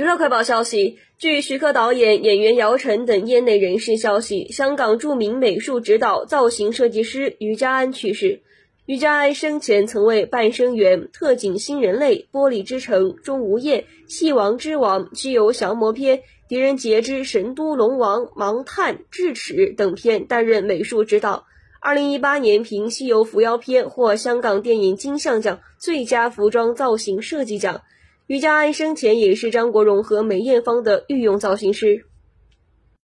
娱乐快报消息，据徐克导演、演员姚晨等业内人士消息，香港著名美术指导、造型设计师于家安去世。于家安生前曾为《半生缘》《特警新人类》《玻璃之城》《钟无艳》《戏王之王》《西游降魔篇》《狄仁杰之神都龙王》《盲探》《智齿》等片担任美术指导。二零一八年凭《西游伏妖篇》获香港电影金像奖最佳服装造型设计奖。于家安生前也是张国荣和梅艳芳的御用造型师。